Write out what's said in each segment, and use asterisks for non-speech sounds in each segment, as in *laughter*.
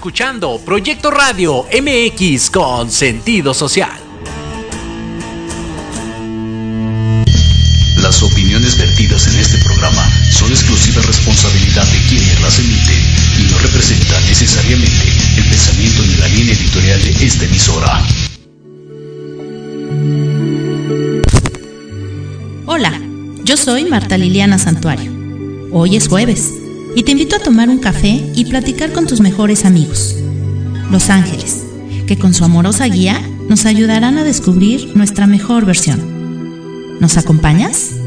Escuchando Proyecto Radio MX con sentido social. Las opiniones vertidas en este programa son exclusiva responsabilidad de quienes las emiten y no representan necesariamente el pensamiento ni la línea editorial de esta emisora. Hola, yo soy Marta Liliana Santuario. Hoy es jueves y te invito a tomar un café y platicar con tus mejores amigos, los ángeles, que con su amorosa guía nos ayudarán a descubrir nuestra mejor versión. ¿Nos acompañas?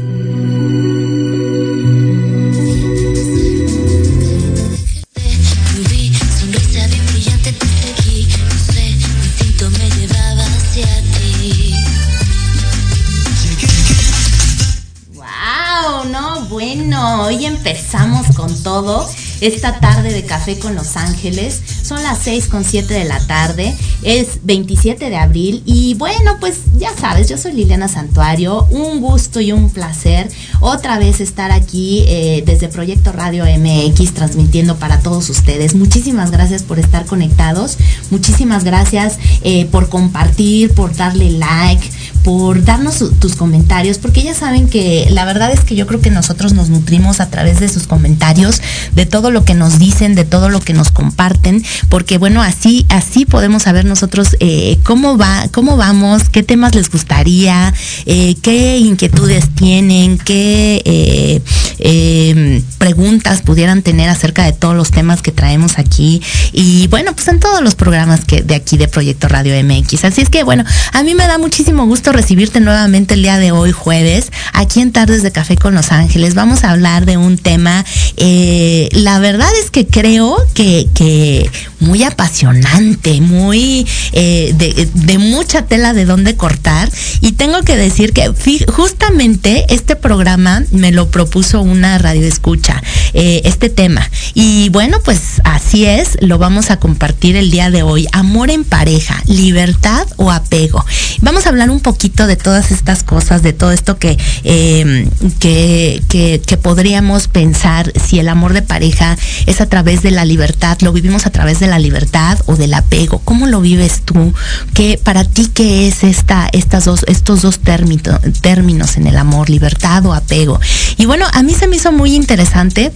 Empezamos con todo esta tarde de café con Los Ángeles. Son las 6 con 7 de la tarde. Es 27 de abril. Y bueno, pues ya sabes, yo soy Liliana Santuario. Un gusto y un placer otra vez estar aquí eh, desde Proyecto Radio MX transmitiendo para todos ustedes. Muchísimas gracias por estar conectados. Muchísimas gracias eh, por compartir, por darle like, por darnos tus comentarios, porque ya saben que la verdad es que yo creo que nosotros nos nutrimos a través de sus comentarios, de todo lo que nos dicen, de todo lo que nos comparten, porque bueno, así, así podemos saber nosotros eh, cómo va, cómo vamos, qué temas les gustaría, eh, qué inquietudes tienen, qué eh, eh, preguntas pudieran tener acerca de todos los temas que traemos aquí. Y bueno, pues en todos los programas que de aquí de Proyecto Radio MX. Así es que bueno, a mí me da muchísimo gusto recibirte nuevamente el día de hoy, jueves, aquí en Tardes de Café con Los Ángeles. Vamos a hablar de un tema, eh, la verdad es que creo que, que muy apasionante, muy eh, de, de mucha tela de dónde cortar. Y tengo que decir que justamente este programa me lo propuso una radio escucha, eh, este tema. Y bueno, pues así es, lo vamos a compartir el día de hoy. Amor en pareja, libertad o apego. Vamos a hablar un poquito de todas estas cosas, de todo esto que, eh, que, que, que podríamos pensar si el amor de pareja es a través de la libertad, lo vivimos a través de la libertad o del apego. ¿Cómo lo vives tú? ¿Qué, para ti qué es esta, estas dos, estos dos término- términos en el amor, libertad o apego? Y bueno, a mí se me hizo muy interesante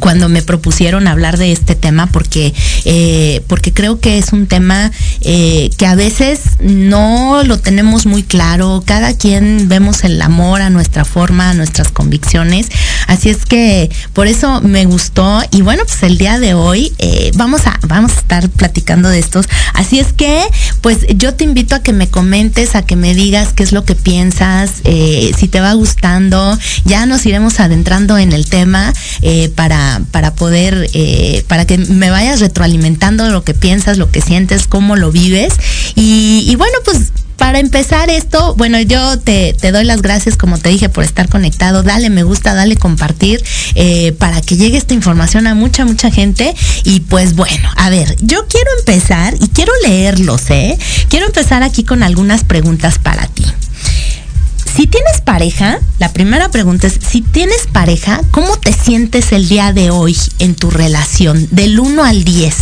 cuando me propusieron hablar de este tema porque eh, porque creo que es un tema eh, que a veces no lo tenemos muy claro. Cada quien vemos el amor a nuestra forma a nuestras convicciones. Así es que por eso me gustó. Y bueno pues el día de hoy eh, vamos a vamos a estar platicando de estos. Así es que pues yo te invito a que me comentes a que me digas qué es lo que piensas si te va gustando. Ya nos iremos adentrando en el tema eh, para, poder, eh, para que me vayas retroalimentando lo que piensas, lo que sientes, cómo lo vives. Y, bueno, pues para empezar esto, bueno, yo te, te doy las gracias, como te dije, por estar conectado. Dale me gusta, dale compartir, eh, para que llegue esta información a mucha, mucha gente. Y pues bueno, a ver, yo quiero empezar y quiero leerlos, ¿eh? Quiero empezar aquí con algunas preguntas para ti. Si tienes pareja, la primera pregunta es, si tienes pareja, ¿cómo te sientes el día de hoy en tu relación? Del 1 al 10,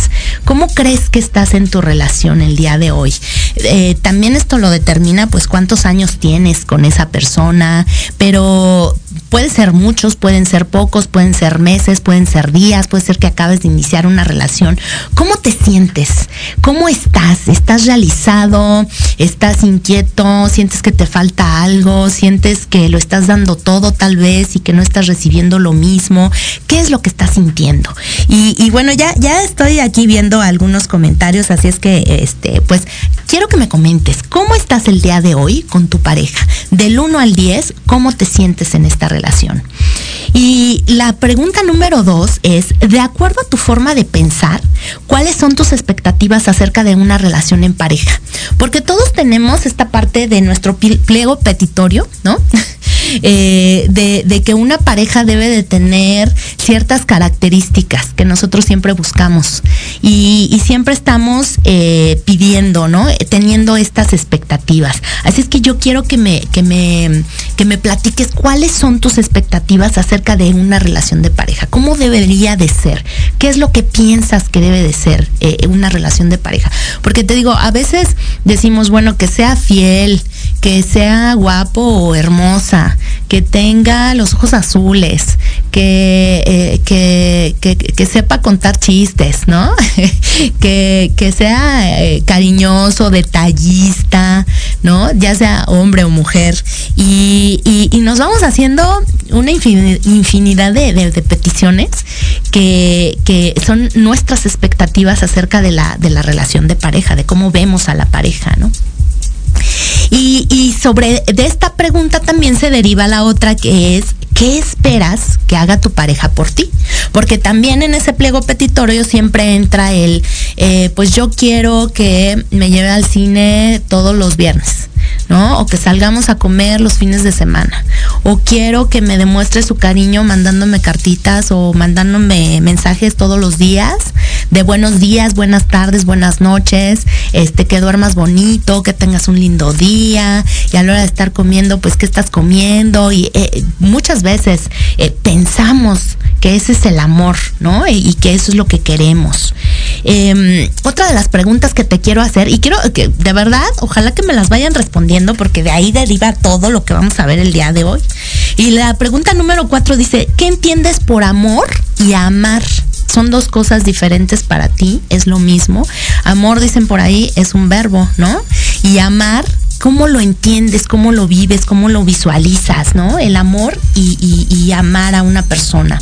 ¿cómo crees que estás en tu relación el día de hoy? Eh, también esto lo determina pues cuántos años tienes con esa persona, pero pueden ser muchos, pueden ser pocos, pueden ser meses, pueden ser días, puede ser que acabes de iniciar una relación. ¿Cómo te sientes? ¿Cómo estás? ¿Estás realizado? ¿Estás inquieto? ¿Sientes que te falta algo? ¿Sientes que lo estás dando todo tal vez y que no estás recibiendo lo mismo? ¿Qué es lo que estás sintiendo? Y, bueno, ya, ya estoy aquí viendo algunos comentarios, así es que, este, pues, quiero que me comentes, ¿cómo estás el día de hoy con tu pareja? Del 1 al 10, ¿cómo te sientes en esta relación? Y la pregunta número dos es, de acuerdo a tu forma de pensar, ¿cuáles son tus expectativas acerca de una relación en pareja? Porque todos tenemos esta parte de nuestro pliego petitorio, ¿no? *laughs* Eh, de, que una pareja debe de tener ciertas características que nosotros siempre buscamos y, y siempre estamos eh, pidiendo, ¿no? Eh, Teniendo estas expectativas. Así es que yo quiero que me, que me, que me platiques cuáles son tus expectativas acerca de una relación de pareja. pareja? ¿Cómo debería de ser? ¿Qué es lo que piensas que debe de ser eh, una relación de pareja? Porque te digo, a veces decimos, bueno, que sea fiel, que sea guapo o hermosa, que tenga los ojos azules, que, eh, que, que, sepa contar chistes, ¿no? *laughs* que, que, sea eh, cariñoso, detallista, ¿no? Ya sea hombre o mujer. Y, y, nos vamos haciendo una infinidad de, de, peticiones que, que, son nuestras expectativas acerca de la, de la relación de pareja, de cómo vemos a la pareja, ¿no? Y, sobre de esta pregunta también se deriva la otra que es ¿qué esperas que haga tu pareja por ti? Porque también en ese pliego petitorio siempre entra el, eh, pues yo quiero que me lleve al cine todos los viernes. ¿No? O que salgamos a comer los fines de semana. O quiero que me demuestre su cariño mandándome cartitas o mandándome mensajes todos los días de buenos días, buenas tardes, buenas noches, este, que duermas bonito, que tengas un lindo día y a la hora de estar comiendo, pues, ¿qué estás comiendo? Y eh, muchas veces eh, pensamos que ese es el amor, ¿no? Y, que eso es lo que queremos. Em, otra de las preguntas que te quiero hacer, y quiero que de verdad, ojalá que me las vayan respondiendo, porque de ahí deriva todo lo que vamos a ver el día de hoy. Y la pregunta número cuatro dice, ¿qué entiendes por amor y amar? son dos cosas diferentes para ti, es lo mismo. Amor, dicen por ahí, es un verbo, ¿no? Y amar cómo lo entiendes, cómo lo vives, cómo lo visualizas, ¿no? El amor y, amar a una persona.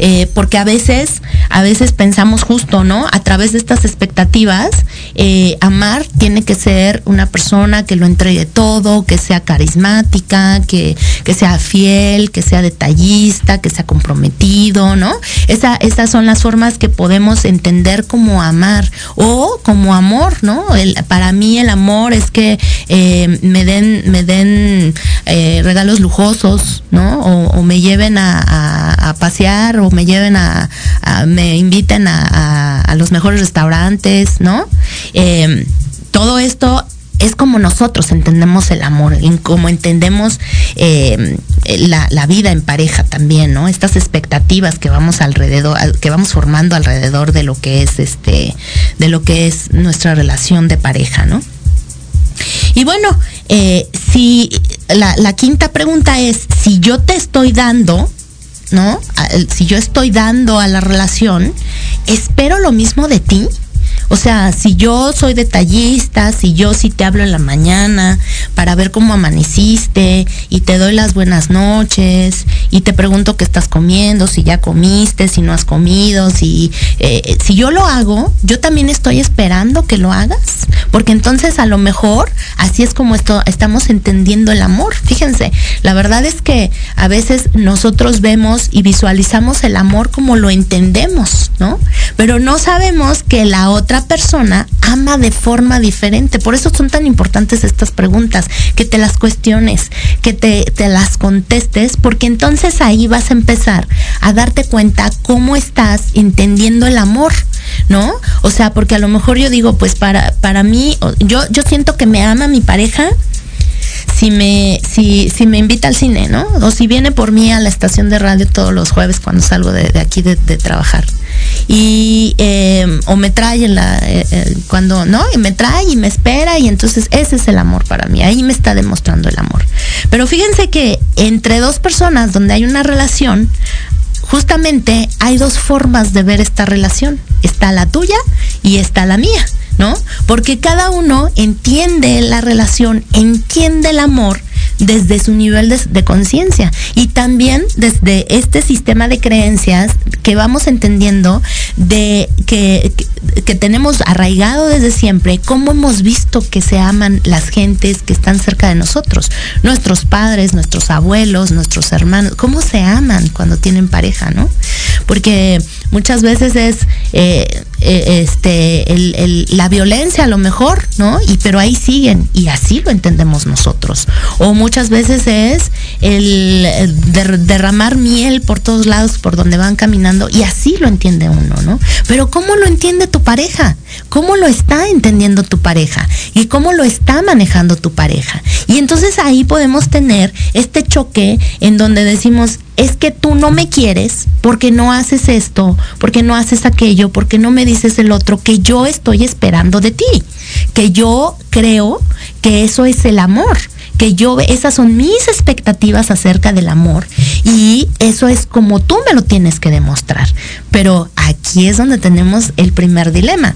Eh, porque a veces, a veces pensamos justo, ¿no? A través de estas expectativas, eh, amar tiene que ser una persona que lo entregue todo, que sea carismática, que, que sea fiel, que sea detallista, que sea comprometido, ¿no? Esa, esas son las formas que podemos entender como amar o como amor, ¿no? para mí el amor es que eh, me den, me den regalos lujosos, ¿no? O, me lleven a, pasear o me lleven a, me inviten a, los mejores restaurantes, ¿no? Eh, todo esto es como nosotros entendemos el amor, como entendemos eh, la, vida en pareja también, ¿no? Estas expectativas que vamos alrededor, que vamos formando alrededor de lo que es este, de lo que es nuestra relación de pareja, ¿no? Y bueno, eh, si la, la quinta pregunta es si yo te estoy dando, ¿no? Si yo estoy dando a la relación, espero lo mismo de ti. O sea, si yo soy detallista, si yo sí te hablo en la mañana para ver cómo amaneciste y te doy las buenas noches y te pregunto qué estás comiendo, si ya comiste, si no has comido, si, eh, si yo lo hago, yo también estoy esperando que lo hagas, porque entonces a lo mejor así es como esto, estamos entendiendo el amor. Fíjense, la verdad es que a veces nosotros vemos y visualizamos el amor como lo entendemos, ¿no? Pero no sabemos que la otra persona ama de forma diferente. Por eso son tan importantes estas preguntas, que te las cuestiones, que te, te las contestes, porque entonces ahí vas a empezar a darte cuenta cómo estás entendiendo el amor. ¿no? O sea, porque a lo mejor yo digo, pues para, para mí, yo, yo siento que me ama mi pareja si me, si, si me invita al cine, ¿no? O si viene por mí a la estación de radio todos los jueves cuando salgo de, aquí de, trabajar. Y, em, o me trae la, eh, eh, cuando, ¿no? Y me trae y me espera y entonces ese es el amor para mí. Ahí me está demostrando el amor. Pero fíjense que entre dos personas donde hay una relación, justamente hay dos formas de ver esta relación. Está la tuya y está la mía. ¿No? Porque cada uno entiende la relación, entiende el amor desde su nivel de, conciencia y también desde este sistema de creencias que vamos entendiendo de que, que, tenemos arraigado desde siempre, cómo hemos visto que se aman las gentes que están cerca de nosotros, nuestros padres, nuestros abuelos, nuestros hermanos, cómo se aman cuando tienen pareja, ¿no? Porque muchas veces es eh, eh, este la violencia a lo mejor, ¿no? Y pero ahí siguen y así lo entendemos nosotros. O muchas veces es el, derramar miel por todos lados por donde van caminando y así lo entiende uno, ¿no? Pero ¿cómo lo entiende tu pareja? ¿Cómo lo está entendiendo tu pareja? ¿Y cómo lo está manejando tu pareja? Y entonces ahí podemos tener este choque en donde decimos, es que tú no me quieres porque no haces esto, porque no haces aquello, porque no me dices el otro que yo estoy esperando de ti, que yo creo que eso es el amor que yo, esas son mis expectativas acerca del amor y eso es como tú me lo tienes que demostrar. Pero aquí es donde tenemos el primer dilema.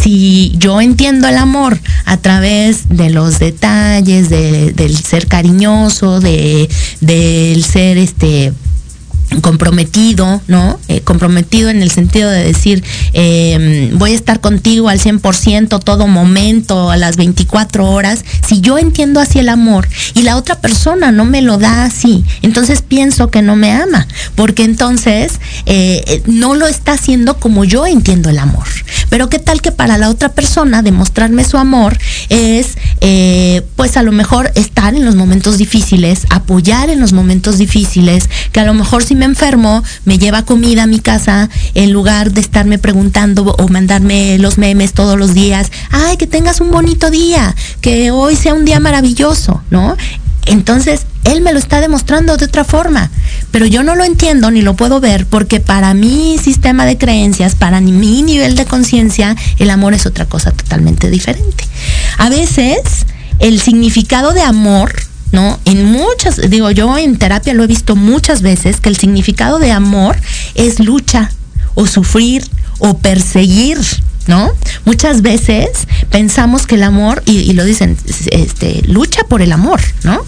Si yo entiendo el amor a través de los detalles, del ser cariñoso, de, del ser este comprometido, ¿no? Eh, comprometido en el sentido de decir, em, voy a estar contigo al 100% todo momento, a las 24 horas. Si yo entiendo así el amor y la otra persona no me lo da así, entonces pienso que no me ama, porque entonces eh, no lo está haciendo como yo entiendo el amor. Pero qué tal que para la otra persona demostrarme su amor es, eh, pues a lo mejor estar en los momentos difíciles, apoyar en los momentos difíciles, que a lo mejor si me enfermo, me lleva comida a mi casa en lugar de estarme preguntando o mandarme los memes todos los días. Ay, que tengas un bonito día, que hoy sea un día maravilloso, ¿no? Entonces, él me lo está demostrando de otra forma, pero yo no lo entiendo ni lo puedo ver porque para mi sistema de creencias, para mi nivel de conciencia, el amor es otra cosa totalmente diferente. A veces, el significado de amor ¿no? En muchas, digo yo en terapia lo he visto muchas veces, que el significado de amor es lucha o sufrir o perseguir, ¿no? Muchas veces pensamos que el amor, y, lo dicen, este, lucha por el amor, ¿no?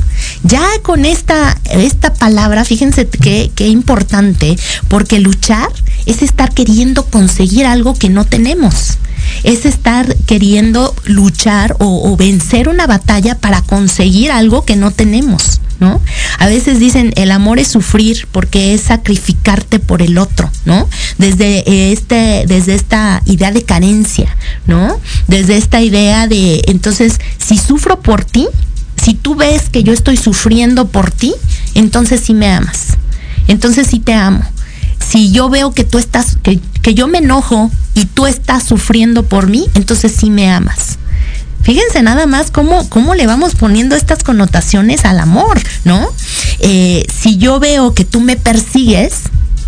Ya con esta, esta palabra, fíjense qué, qué importante, porque luchar es estar queriendo conseguir algo que no tenemos es estar queriendo luchar o, vencer una batalla para conseguir algo que no tenemos. ¿No? A veces dicen el amor es sufrir porque es sacrificarte por el otro, ¿no? Desde este, desde esta idea de carencia, ¿no? Desde esta idea de entonces, si sufro por ti, si tú ves que yo estoy sufriendo por ti, entonces sí me amas. Entonces sí te amo si yo veo que tú estás, que, que yo me enojo y tú estás sufriendo por mí, entonces sí me amas. Fíjense nada más cómo, cómo le vamos poniendo estas connotaciones al amor, ¿no? Eh, si yo veo que tú me persigues,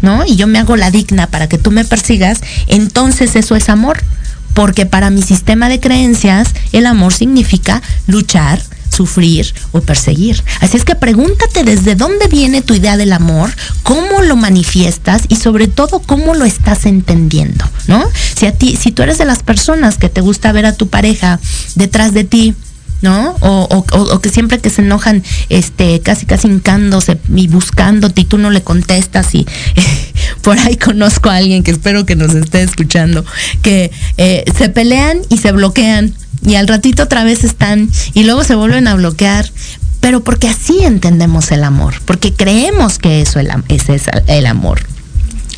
¿no? Y yo me hago la digna para que tú me persigas, entonces eso es amor. Porque para mi sistema de creencias, el amor significa luchar, sufrir o perseguir. Así es que pregúntate desde dónde viene tu idea del amor, cómo lo manifiestas y sobre todo cómo lo estás entendiendo, ¿no? Si a ti, si tú eres de las personas que te gusta ver a tu pareja detrás de ti, ¿no? O, que siempre que se enojan, este, casi casi hincándose y buscándote y tú no le contestas y *laughs* por ahí conozco a alguien que espero que nos esté escuchando, que eh, se pelean y se bloquean y al ratito otra vez están y luego se vuelven a bloquear, pero porque así entendemos el amor, porque creemos que eso es el amor.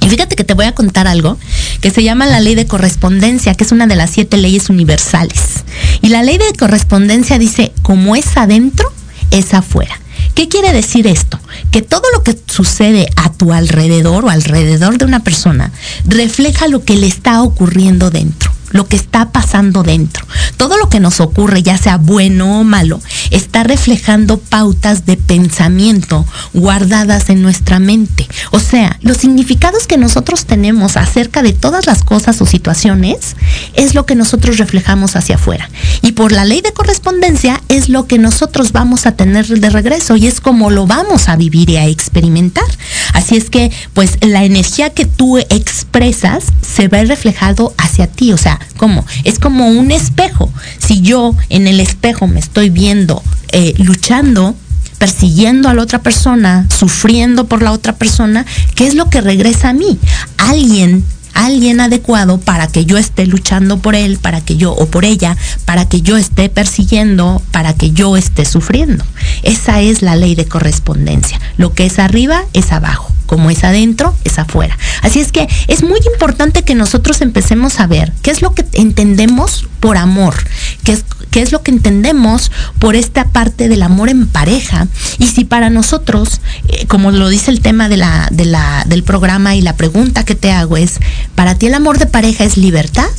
Y fíjate que te voy a contar algo que se llama la ley de correspondencia, que es una de las siete leyes universales. Y la ley de correspondencia dice, como es adentro, es afuera. ¿Qué quiere decir esto? Que todo lo que sucede a tu alrededor o alrededor de una persona refleja lo que le está ocurriendo dentro lo que está pasando dentro. Todo lo que nos ocurre, ya sea bueno o malo, está reflejando pautas de pensamiento guardadas en nuestra mente. O sea, los significados que nosotros tenemos acerca de todas las cosas o situaciones es lo que nosotros reflejamos hacia afuera. Y por la ley de correspondencia es lo que nosotros vamos a tener de regreso y es como lo vamos a vivir y a experimentar. Así es que, pues, la energía que tú expresas se ve reflejado hacia ti. O sea, ¿cómo? Es como un espejo. Si yo en el espejo me estoy viendo eh, luchando, persiguiendo a la otra persona, sufriendo por la otra persona, ¿qué es lo que regresa a mí? Alguien alguien adecuado para que yo esté luchando por él, para que yo o por ella, para que yo esté persiguiendo, para que yo esté sufriendo. Esa es la ley de correspondencia. Lo que es arriba es abajo como es adentro, es afuera. Así es que es muy importante que nosotros empecemos a ver qué es lo que entendemos por amor, qué es, qué es lo que entendemos por esta parte del amor en pareja. Y si para nosotros, eh, como lo dice el tema de la, de la, del programa y la pregunta que te hago es, ¿para ti el amor de pareja es libertad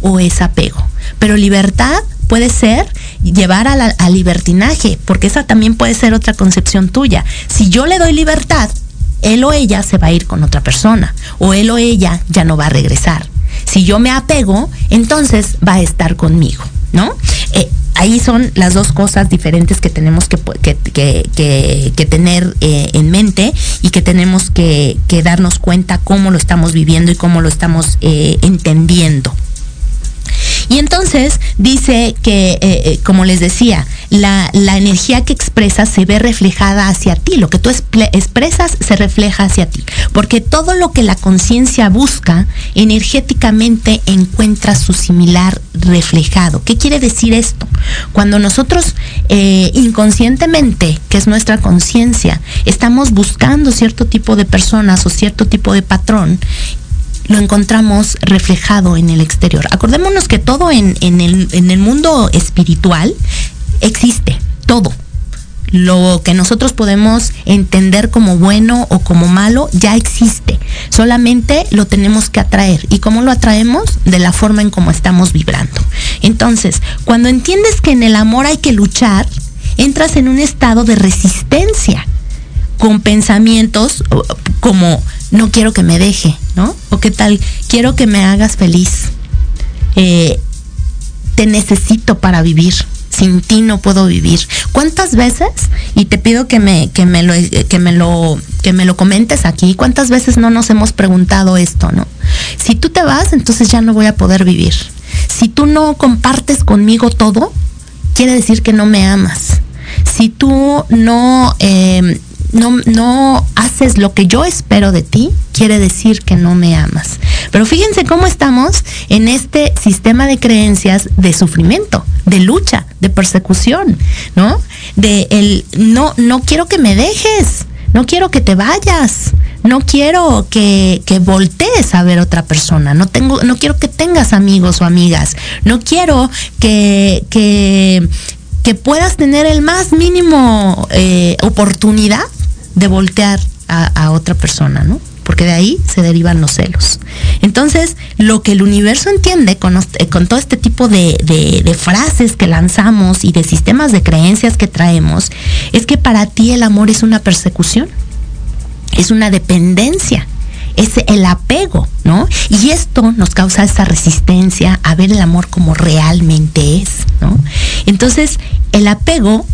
o es apego? Pero libertad puede ser llevar al libertinaje, porque esa también puede ser otra concepción tuya. Si yo le doy libertad, él o ella se va a ir con otra persona o él o ella ya no va a regresar. Si yo me apego, entonces va a estar conmigo, ¿no? Eh, ahí son las dos cosas diferentes que tenemos que, tener eh, en mente y que tenemos que, darnos cuenta cómo lo estamos viviendo y cómo lo estamos eh, entendiendo. Y entonces dice que, eh, eh, como les decía, la, energía que expresas se ve reflejada hacia ti. Lo que tú expresas se refleja hacia ti. Porque todo lo que la conciencia busca, energéticamente encuentra su similar reflejado. ¿Qué quiere decir esto? Cuando nosotros eh, inconscientemente, que es nuestra conciencia, estamos buscando cierto tipo de personas o cierto tipo de patrón, lo encontramos reflejado en el exterior. Acordémonos que todo en, el, en el mundo espiritual existe, todo. Lo que nosotros podemos entender como bueno o como malo ya existe. Solamente lo tenemos que atraer. ¿Y cómo lo atraemos? De la forma en cómo estamos vibrando. Entonces, cuando entiendes que en el amor hay que luchar, entras en un estado de resistencia con pensamientos como no quiero que me deje, ¿no? O qué tal, quiero que me hagas feliz. Eh, te necesito para vivir. Sin ti no puedo vivir. ¿Cuántas veces? Y te pido que me, que me lo, que me lo, que me lo comentes aquí. ¿Cuántas veces no nos hemos preguntado esto, no? Si tú te vas, entonces ya no voy a poder vivir. Si tú no compartes conmigo todo, quiere decir que no me amas. Si tú no eh, no, no haces lo que yo espero de ti, quiere decir que no me amas. Pero fíjense cómo estamos en este sistema de creencias de sufrimiento, de lucha, de persecución, ¿no? De el no, no quiero que me dejes, no quiero que te vayas, no quiero que, que, voltees a ver otra persona, no tengo, no quiero que tengas amigos o amigas, no quiero que, que, puedas tener el más mínimo eh, oportunidad de voltear a, otra persona, ¿no? porque de ahí se derivan los celos. Entonces, lo que el universo entiende con, eh, con todo este tipo de, de, frases que lanzamos y de sistemas de creencias que traemos, es que para ti el amor es una persecución, es una dependencia, es el apego, ¿no? Y esto nos causa esa resistencia a ver el amor como realmente es, ¿no? Entonces, el apego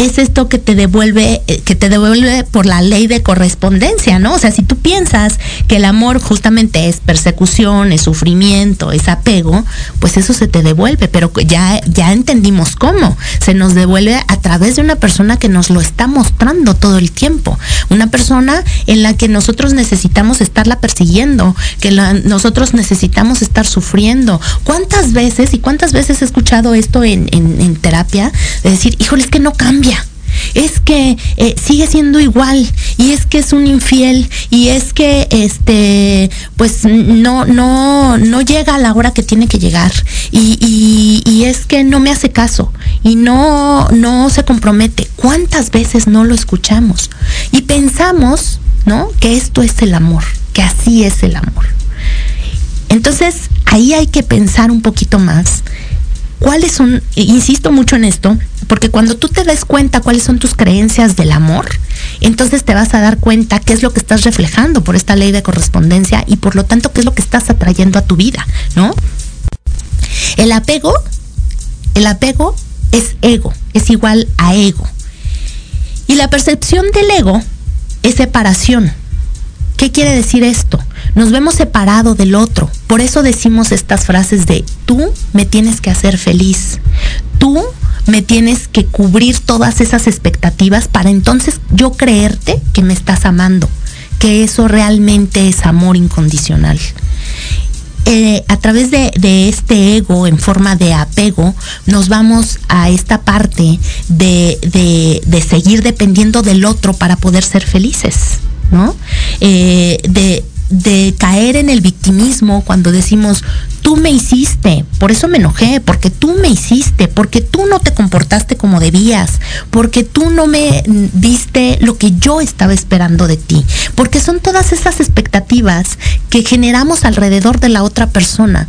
es esto que te devuelve, eh, que te devuelve por la ley de correspondencia, ¿no? O sea, si tú piensas que el amor justamente es persecución, es sufrimiento, es apego, pues eso se te devuelve, pero ya, ya entendimos cómo. Se nos devuelve a través de una persona que nos lo está mostrando todo el tiempo. Una persona en la que nosotros necesitamos estarla persiguiendo, que nosotros necesitamos estar sufriendo. ¿Cuántas veces y cuántas veces he escuchado esto en, en terapia? De decir, híjole, es que no cambia es que eh, sigue siendo igual y es que es un infiel y es que este pues no no no llega a la hora que tiene que llegar y, y, es que no me hace caso y no no se compromete. Cuántas veces no lo escuchamos y pensamos no que esto es el amor que así es el amor. Entonces ahí hay que pensar un poquito más cuáles son, insisto mucho en esto, porque cuando tú te des cuenta cuáles son tus creencias del amor, entonces te vas a dar cuenta qué es lo que estás reflejando por esta ley de correspondencia y por lo tanto qué es lo que estás atrayendo a tu vida, ¿no? El apego, el apego es ego, es igual a ego. Y la percepción del ego es separación. ¿Qué quiere decir esto? Nos vemos separado del otro. Por eso decimos estas frases de tú me tienes que hacer feliz. Tú me tienes que cubrir todas esas expectativas para entonces yo creerte que me estás amando, que eso realmente es amor incondicional. Eh, a través de, este ego en forma de apego, nos vamos a esta parte de, de seguir dependiendo del otro para poder ser felices. ¿no? Eh, de, de caer en el victimismo cuando decimos, tú me hiciste, por eso me enojé, porque tú me hiciste, porque tú no te comportaste como debías, porque tú no me diste lo que yo estaba esperando de ti, porque son todas esas expectativas que generamos alrededor de la otra persona,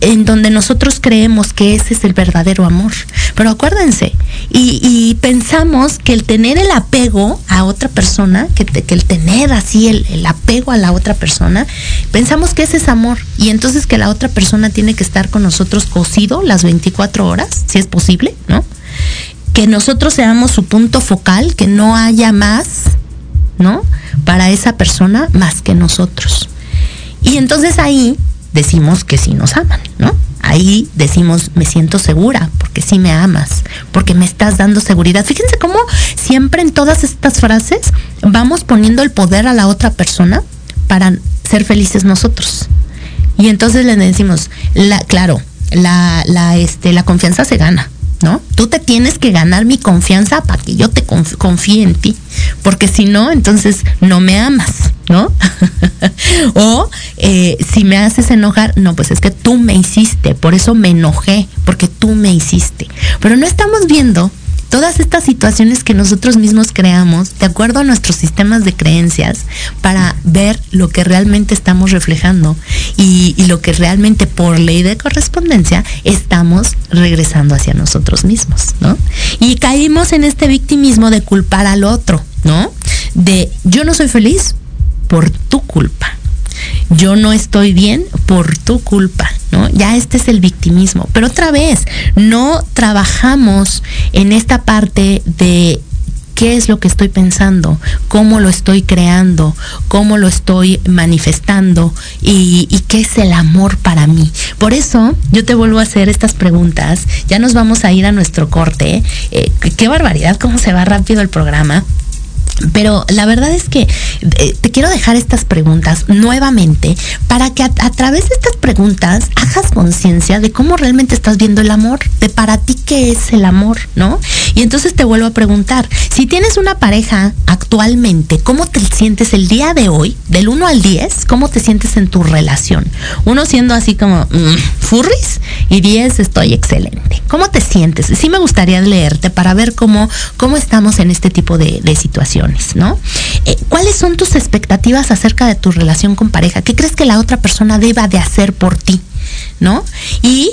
en donde nosotros creemos que ese es el verdadero amor. Pero acuérdense, y, pensamos que el tener el apego a otra persona, que, el tener así el, el apego a la otra persona, pensamos que ese es amor. Y entonces que la otra persona tiene que estar con nosotros cosido las 24 horas, si es posible, ¿no? Que nosotros seamos su punto focal, que no haya más, ¿no? Para esa persona más que nosotros. Y entonces ahí decimos que sí nos aman, ¿no? Ahí decimos, me siento segura, porque sí me amas, porque me estás dando seguridad. Fíjense cómo siempre en todas estas frases vamos poniendo el poder a la otra persona para ser felices nosotros. Y entonces le decimos, la, claro, la, la, este, la confianza se gana. ¿no? Tú te tienes que ganar mi confianza para que yo te confíe en ti, porque si no, entonces no me amas, ¿no? *laughs* o eh, si me haces enojar, no, pues es que tú me hiciste, por eso me enojé, porque tú me hiciste. Pero no estamos viendo todas estas situaciones que nosotros mismos creamos de acuerdo a nuestros sistemas de creencias para ver lo que realmente estamos reflejando y, lo que realmente por ley de correspondencia estamos regresando hacia nosotros mismos, ¿no? Y caímos en este victimismo de culpar al otro, ¿no? De yo no soy feliz por tu culpa yo no estoy bien por tu culpa, ¿no? Ya este es el victimismo. Pero otra vez, no trabajamos en esta parte de qué es lo que estoy pensando, cómo lo estoy creando, cómo lo estoy manifestando y, qué es el amor para mí. Por eso yo te vuelvo a hacer estas preguntas. Ya nos vamos a ir a nuestro corte. Eh, qué barbaridad, cómo se va rápido el programa. Pero la verdad es que eh, te quiero dejar estas preguntas nuevamente para que a, través de estas preguntas hagas conciencia de cómo realmente estás viendo el amor, de para ti qué es el amor, ¿no? Y entonces te vuelvo a preguntar, si tienes una pareja actualmente, ¿cómo te sientes el día de hoy, del 1 al 10? ¿Cómo te sientes en tu relación? Uno siendo así como mm, furris y 10 estoy excelente. ¿Cómo te sientes? Sí me gustaría leerte para ver cómo, cómo estamos en este tipo de, de situaciones. ¿No? Eh, ¿Cuáles son tus expectativas acerca de tu relación con pareja? ¿Qué crees que la otra persona deba de hacer por ti? ¿No? Y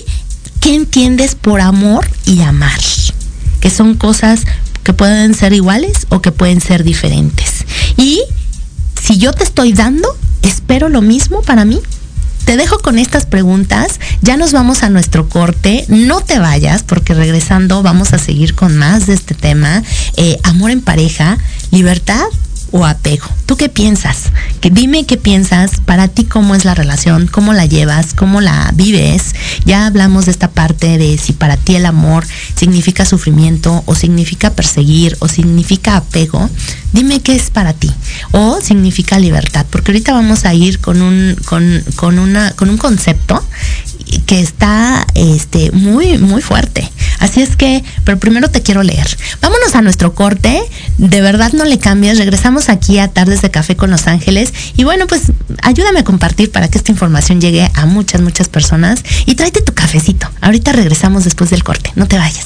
¿qué entiendes por amor y amar? Que son cosas que pueden ser iguales o que pueden ser diferentes. Y si yo te estoy dando, espero lo mismo para mí. Te dejo con estas preguntas, ya nos vamos a nuestro corte, no te vayas porque regresando vamos a seguir con más de este tema, eh, amor en pareja, libertad o apego. ¿Tú qué piensas? Que dime qué piensas, para ti cómo es la relación, cómo la llevas, cómo la vives. Ya hablamos de esta parte de si para ti el amor significa sufrimiento o significa perseguir o significa apego. Dime qué es para ti o significa libertad, porque ahorita vamos a ir con un con, con una con un concepto que está este, muy, muy fuerte. Así es que, pero primero te quiero leer. Vámonos a nuestro corte. De verdad no le cambies. Regresamos aquí a Tardes de Café con Los Ángeles. Y bueno, pues ayúdame a compartir para que esta información llegue a muchas, muchas personas. Y tráete tu cafecito. Ahorita regresamos después del corte. No te vayas.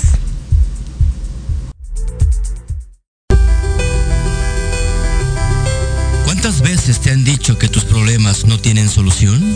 ¿Cuántas veces te han dicho que tus problemas no tienen solución?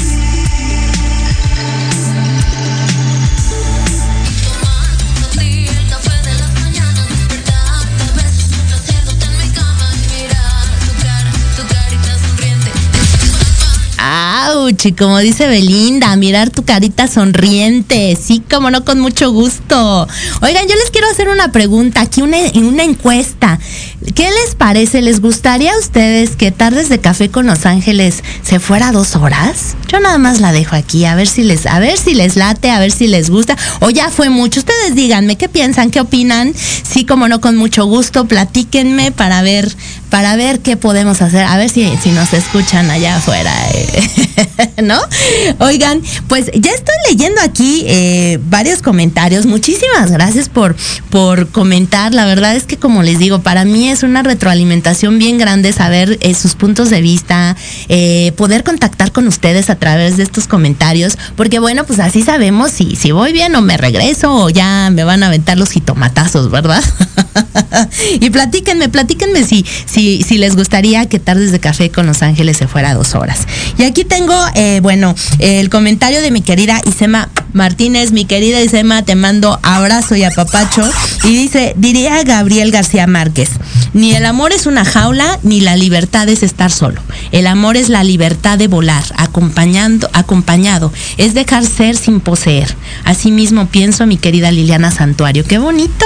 Auch, como dice Belinda, mirar tu carita sonriente, sí, como no, con mucho gusto. Oigan, yo les quiero hacer una pregunta, aquí una, una encuesta. ¿Qué les parece? ¿Les gustaría a ustedes que Tardes de Café con Los Ángeles se fuera dos horas? Yo nada más la dejo aquí, a ver si les, a ver si les late, a ver si les gusta, o ya fue mucho. Ustedes díganme, ¿qué piensan? ¿Qué opinan? Sí, como no, con mucho gusto, platíquenme para ver, para ver qué podemos hacer, a ver si, si nos escuchan allá afuera. eh. *laughs* ¿No? Oigan, pues ya estoy leyendo aquí eh, varios comentarios. Muchísimas gracias por, por comentar. La verdad es que, como les digo, para mí es una retroalimentación bien grande saber eh, sus puntos de vista, eh, poder contactar con ustedes a través de estos comentarios, porque bueno, pues así sabemos si, si voy bien o me regreso o ya me van a aventar los jitomatazos, ¿verdad? *laughs* y platíquenme, platíquenme si, si, si les gustaría que Tardes de Café con Los Ángeles se fuera dos horas. Y aquí tengo, eh, bueno, el comentario de mi querida Isema Martínez. Mi querida Isema, te mando abrazo y apapacho. Y dice, diría Gabriel García Márquez, ni el amor es una jaula, ni la libertad es estar solo. El amor es la libertad de volar, acompañando, acompañado. Es dejar ser sin poseer. Asimismo pienso, mi querida Liliana Santuario. ¡Qué bonito!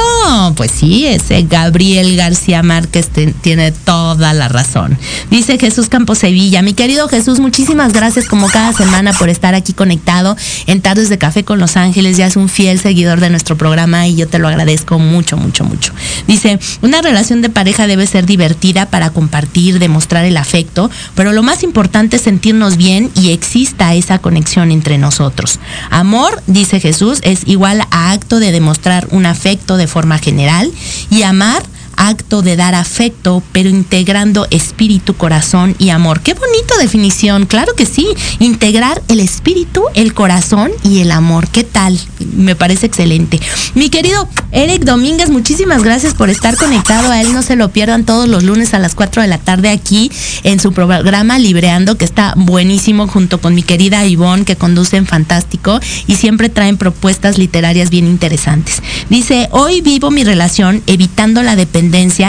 Pues sí, ese Gabriel García Márquez tiene toda la razón. Dice Jesús Campos Sevilla. Mi querido Jesús, muchísimas gracias como cada semana por estar aquí conectado en Tardes de Café con Los Ángeles. Ya es un fiel seguidor de nuestro programa y yo te lo agradezco mucho, mucho, mucho. Dice, una relación de pareja debe ser divertida para compartir, demostrar el afecto, pero lo más importante es sentirnos bien y exista esa conexión entre nosotros. Amor, dice Jesús, es igual a acto de demostrar un afecto de forma general y amar acto de dar afecto, pero integrando espíritu, corazón y amor. Qué bonita definición, claro que sí. Integrar el espíritu, el corazón y el amor. ¿Qué tal? Me parece excelente. Mi querido Eric Domínguez, muchísimas gracias por estar conectado. A él no se lo pierdan todos los lunes a las 4 de la tarde aquí en su programa Libreando, que está buenísimo junto con mi querida Ivonne, que conducen fantástico y siempre traen propuestas literarias bien interesantes. Dice, hoy vivo mi relación evitando la dependencia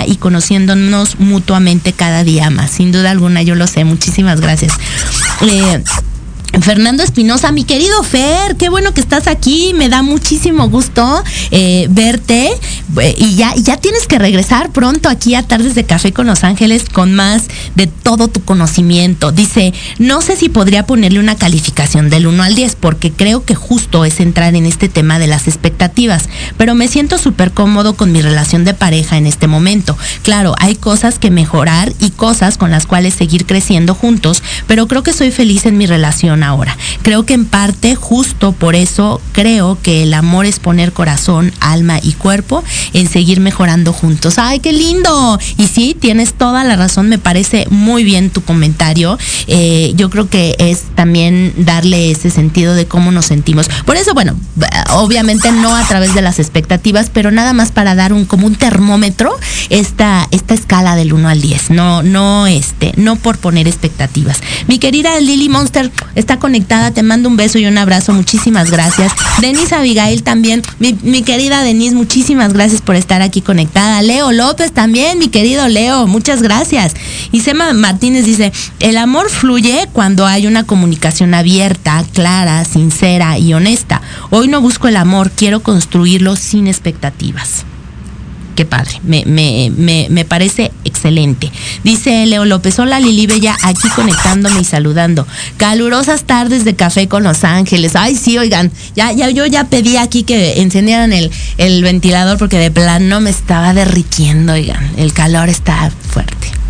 y conociéndonos mutuamente cada día más. Sin duda alguna, yo lo sé. Muchísimas gracias. Eh, Fernando Espinosa, mi querido Fer, qué bueno que estás aquí, me da muchísimo gusto eh, verte eh, y ya, ya tienes que regresar pronto aquí a Tardes de Café con Los Ángeles con más de todo tu conocimiento. Dice, no sé si podría ponerle una calificación del 1 al 10 porque creo que justo es entrar en este tema de las expectativas, pero me siento súper cómodo con mi relación de pareja en este momento. Claro, hay cosas que mejorar y cosas con las cuales seguir creciendo juntos, pero creo que soy feliz en mi relación ahora. Creo que en parte justo por eso creo que el amor es poner corazón, alma y cuerpo en seguir mejorando juntos. ¡Ay, qué lindo! Y sí, tienes toda la razón, me parece muy bien tu comentario. Eh, yo creo que es también darle ese sentido de cómo nos sentimos. Por eso, bueno, obviamente no a través de las expectativas, pero nada más para dar un como un termómetro esta, esta escala del 1 al 10. No, no, este, no por poner expectativas. Mi querida Lily Monster está conectada, te mando un beso y un abrazo, muchísimas gracias. Denise Abigail también, mi, mi querida Denise, muchísimas gracias por estar aquí conectada. Leo López también, mi querido Leo, muchas gracias. Y Sema Martínez dice, el amor fluye cuando hay una comunicación abierta, clara, sincera y honesta. Hoy no busco el amor, quiero construirlo sin expectativas qué padre, me, me, me, me, parece excelente. Dice Leo López, hola Lili Bella, aquí conectándome y saludando. Calurosas tardes de café con Los Ángeles. Ay, sí, oigan, ya, ya, yo ya pedí aquí que encendieran el, el ventilador porque de plano me estaba derritiendo, oigan, el calor está fuerte.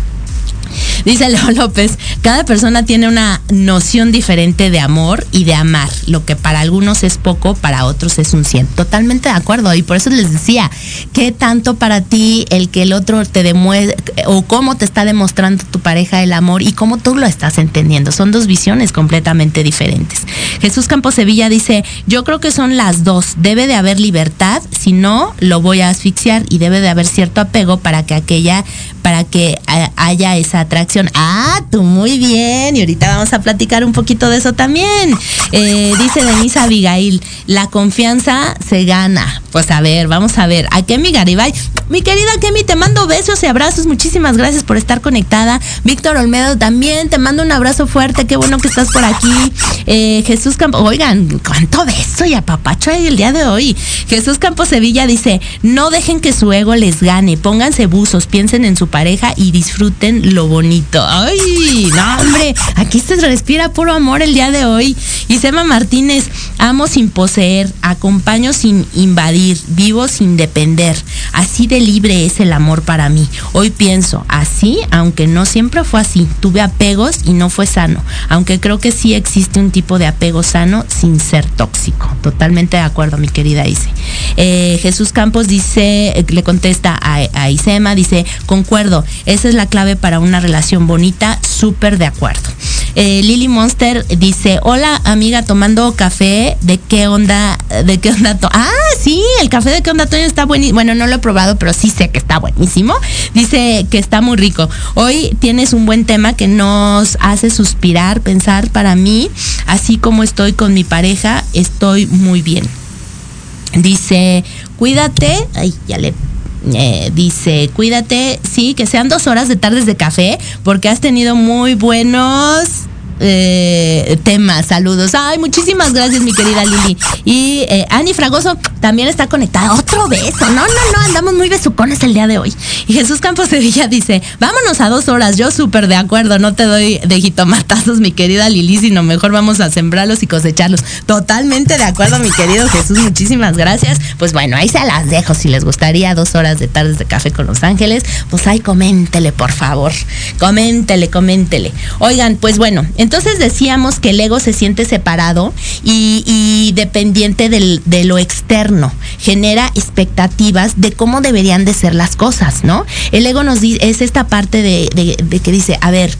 Dice *laughs* Leo López, cada persona tiene una noción diferente de amor y de amar. Lo que para algunos es poco, para otros es un cien. Totalmente de acuerdo. Y por eso les decía, ¿qué tanto para ti el que el otro te demuestre o cómo te está demostrando tu pareja el amor y cómo tú lo estás entendiendo? Son dos visiones completamente diferentes. Jesús Campos Sevilla dice, yo creo que son las dos. Debe de haber libertad, si no, lo voy a asfixiar y debe de haber cierto apego para que aquella, para que haya esa atracción. Ah, tú muy bien. Y ahorita vamos a platicar un poquito de eso también. Eh, dice Denise Abigail, la confianza se gana. Pues a ver, vamos a ver. A Kemi Garibay. Mi querida Kemi, te mando besos y abrazos. Muchísimas gracias por estar conectada. Víctor Olmedo también, te mando un abrazo fuerte. Qué bueno que estás por aquí. Eh, Jesús Campos, oigan, cuánto beso y apapacho hay el día de hoy. Jesús Campos Sevilla dice, no dejen que su ego les gane. Pónganse buzos, piensen en su pareja y disfruten lo bonito. Ay, no, hombre, aquí se respira puro amor el día de hoy. Y Sema Martínez, amo sin poseer, acompaño sin invadir, vivo sin depender. Así de libre es el amor para mí. Hoy pienso, así, aunque no siempre fue así. Tuve apegos y no fue sano. Aunque creo que sí existe un tipo de apego sano sin ser tóxico. Totalmente de acuerdo, mi querida Ise. Eh, Jesús Campos dice, le contesta a, a Isema, dice, concuerdo, esa es la clave para una relación bonita, súper de acuerdo. Eh, Lily Monster dice, hola amiga, tomando café, ¿de qué onda? ¿De qué onda? ah, sí, el café de qué onda Toño está buenísimo. Bueno, no lo he probado, pero sí sé que está buenísimo. Dice que está muy rico. Hoy tienes un buen tema que nos hace suspirar, pensar para mí, así como estoy con mi pareja, estoy muy bien. Dice, cuídate, ay, ya le eh, dice, cuídate, sí, que sean dos horas de tardes de café, porque has tenido muy buenos eh, temas. Saludos. Ay, muchísimas gracias, mi querida Lili. Y eh, Ani Fragoso también está conectada. Otro beso. No, no, no, andamos muy besucones el día de hoy. Y Jesús Campos Sevilla dice, vámonos a dos horas. Yo súper de acuerdo, no te doy de jitomatazos, mi querida Lili, sino mejor vamos a sembrarlos y cosecharlos. Totalmente de acuerdo, mi querido Jesús. Muchísimas gracias. Pues bueno, ahí se las dejo. Si les gustaría dos horas de tardes de café con Los Ángeles, pues ahí coméntele, por favor. Coméntele, coméntele. Oigan, pues bueno, entonces decíamos que el ego se siente separado y, dependiente de lo externo. Genera expectativas de cómo deberían de ser las cosas, ¿no? El ego nos dice, es esta parte de, de, de que dice, a ver,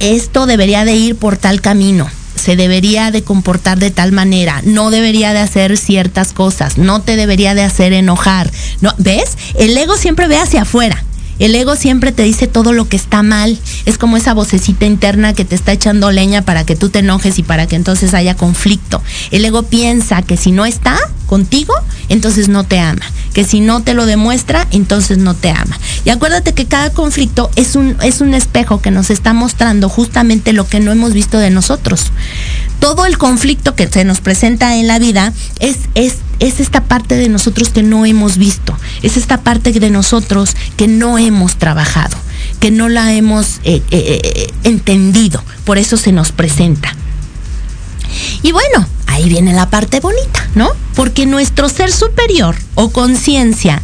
esto debería de ir por tal camino se debería de comportar de tal manera, no debería de hacer ciertas cosas, no te debería de hacer enojar. ¿No? ¿Ves? El ego siempre ve hacia afuera. El ego siempre te dice todo lo que está mal. Es como esa vocecita interna que te está echando leña para que tú te enojes y para que entonces haya conflicto. El ego piensa que si no está contigo, entonces no te ama. Que si no te lo demuestra, entonces no te ama. Y acuérdate que cada conflicto es un, es un espejo que nos está mostrando justamente lo que no hemos visto de nosotros. Todo el conflicto que se nos presenta en la vida es, es, es esta parte de nosotros que no hemos visto. Es esta parte de nosotros que no hemos trabajado, que no la hemos eh, eh, entendido. Por eso se nos presenta. Y bueno, ahí viene la parte bonita, ¿no? Porque nuestro ser superior o conciencia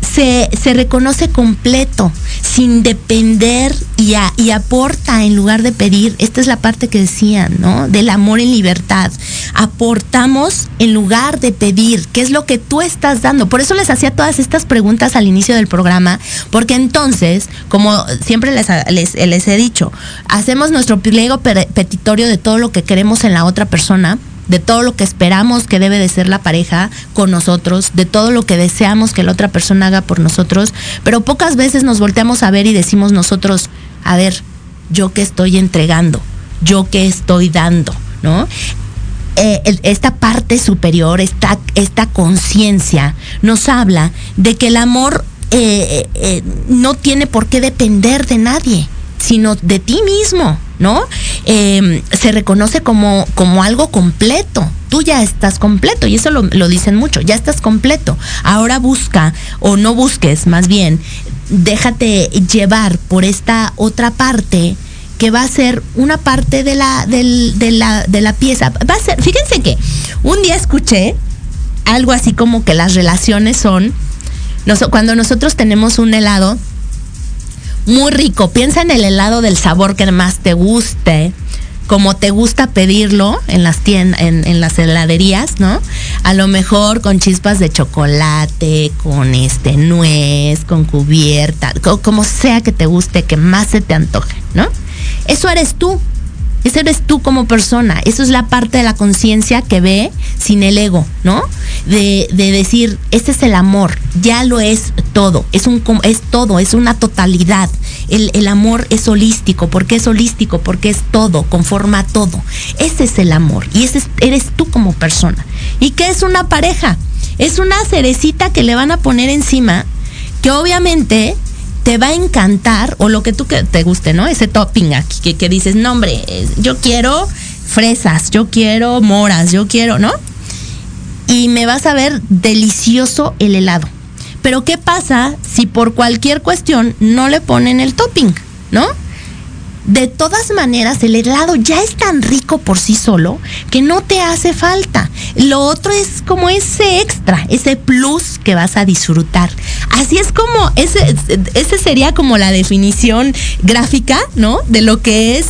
se, se, reconoce completo, sin depender y, aporta en lugar de pedir. Esta es la parte que decían, ¿no? Del amor en libertad. Aportamos en lugar de pedir. ¿Qué es lo que tú estás dando? Por eso les hacía todas estas preguntas al inicio del programa, porque entonces, como siempre les, les, les he dicho, hacemos nuestro pliego petitorio de todo lo que queremos en la otra persona de todo lo que esperamos que debe de ser la pareja con nosotros, de todo lo que deseamos que la otra persona haga por nosotros, pero pocas veces nos volteamos a ver y decimos nosotros, a ver, yo qué estoy entregando, yo qué estoy dando, ¿no? Eh, esta parte superior, esta, esta conciencia, nos habla de que el amor eh, eh, no tiene por qué depender de nadie, sino de ti mismo, ¿no? Em, se reconoce como, como algo completo. Tú ya estás completo, y eso lo, lo dicen mucho, ya estás completo. Ahora busca, o no busques, más bien, déjate llevar por esta otra parte que va a ser una parte de la, de la, de la pieza. Va a ser, fíjense que un día escuché algo así como que las relaciones son, cuando nosotros tenemos un helado muy rico, piensa en el helado del sabor que más te guste, como te gusta pedirlo en las tiendas, en, las heladerías, ¿no? A lo mejor con chispas de chocolate, con este nuez, con cubierta, como sea que te guste, que más se te antoje, ¿no? Eso eres tú. Ese eres tú como persona. Eso es la parte de la conciencia que ve sin el ego, ¿no? De, decir, este es el amor, ya lo es todo, es, un, es todo, es una totalidad. El, amor es holístico. ¿Por qué es holístico? Porque es todo, conforma todo. Ese es el amor y ese eres tú como persona. ¿Y qué es una pareja? Es una cerecita que le van a poner encima que obviamente te va a encantar o lo que tú que te guste, ¿no? Ese topping aquí que, dices, no hombre, yo quiero fresas, yo quiero moras, yo quiero, ¿no? Y me vas a ver delicioso el helado. Pero ¿qué pasa si por cualquier cuestión no le ponen el topping, ¿no? De todas maneras el helado ya es tan rico por sí solo que no te hace falta. Lo otro es como ese extra, ese plus que vas a disfrutar. Así es como, ese, ese sería como la definición gráfica, ¿no? De lo que es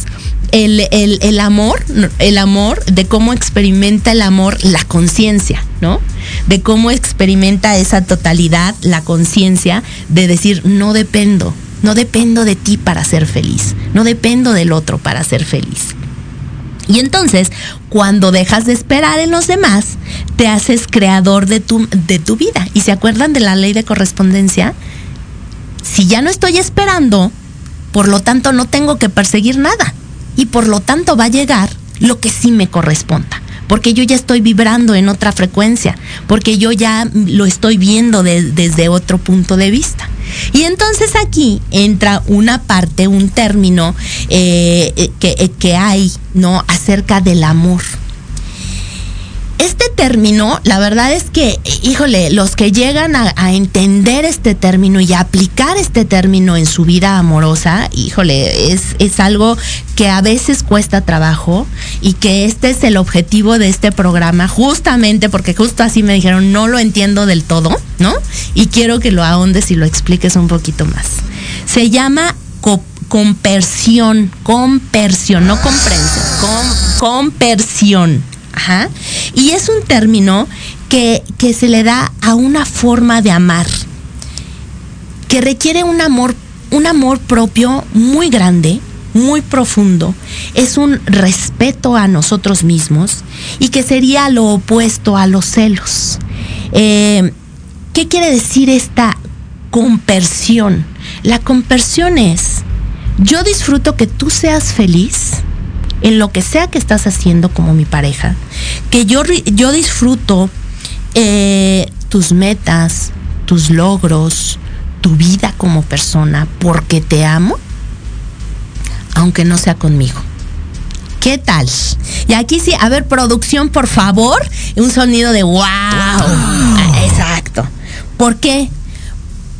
el, el, amor, el amor, de cómo experimenta el amor la conciencia, ¿no? De cómo experimenta esa totalidad, la conciencia, de decir, no dependo, no dependo de ti para ser feliz, no dependo del otro para ser feliz. Y entonces, cuando dejas de esperar en los demás, te haces creador de tu, de tu vida. ¿Y se acuerdan de la ley de correspondencia? Si ya no estoy esperando, por lo tanto no tengo que perseguir nada. Y por lo tanto va a llegar lo que sí me corresponda porque yo ya estoy vibrando en otra frecuencia, porque yo ya lo estoy viendo desde otro punto de vista. Y entonces aquí entra una parte, un término eh, eh, que, eh, que hay, ¿no? Acerca del amor este término, la verdad es que, híjole, los que llegan a, entender este término y a aplicar este término en su vida amorosa, híjole, es, es algo que a veces cuesta trabajo y que este es el objetivo de este programa, justamente porque justo así me dijeron, no lo entiendo del todo, ¿no? Y quiero que lo ahondes y lo expliques un poquito más. Se llama compersión, compersión, no comprensión, compersión Ajá. Y es un término que, que se le da a una forma de amar, que requiere un amor, un amor propio muy grande, muy profundo, es un respeto a nosotros mismos y que sería lo opuesto a los celos. Eh, ¿Qué quiere decir esta compersión? La compersión es, yo disfruto que tú seas feliz, en lo que sea que estás haciendo como mi pareja, que yo, yo disfruto eh, tus metas, tus logros, tu vida como persona, porque te amo, aunque no sea conmigo. ¿Qué tal? Y aquí sí, a ver, producción, por favor, un sonido de wow. Ah, exacto. ¿Por qué?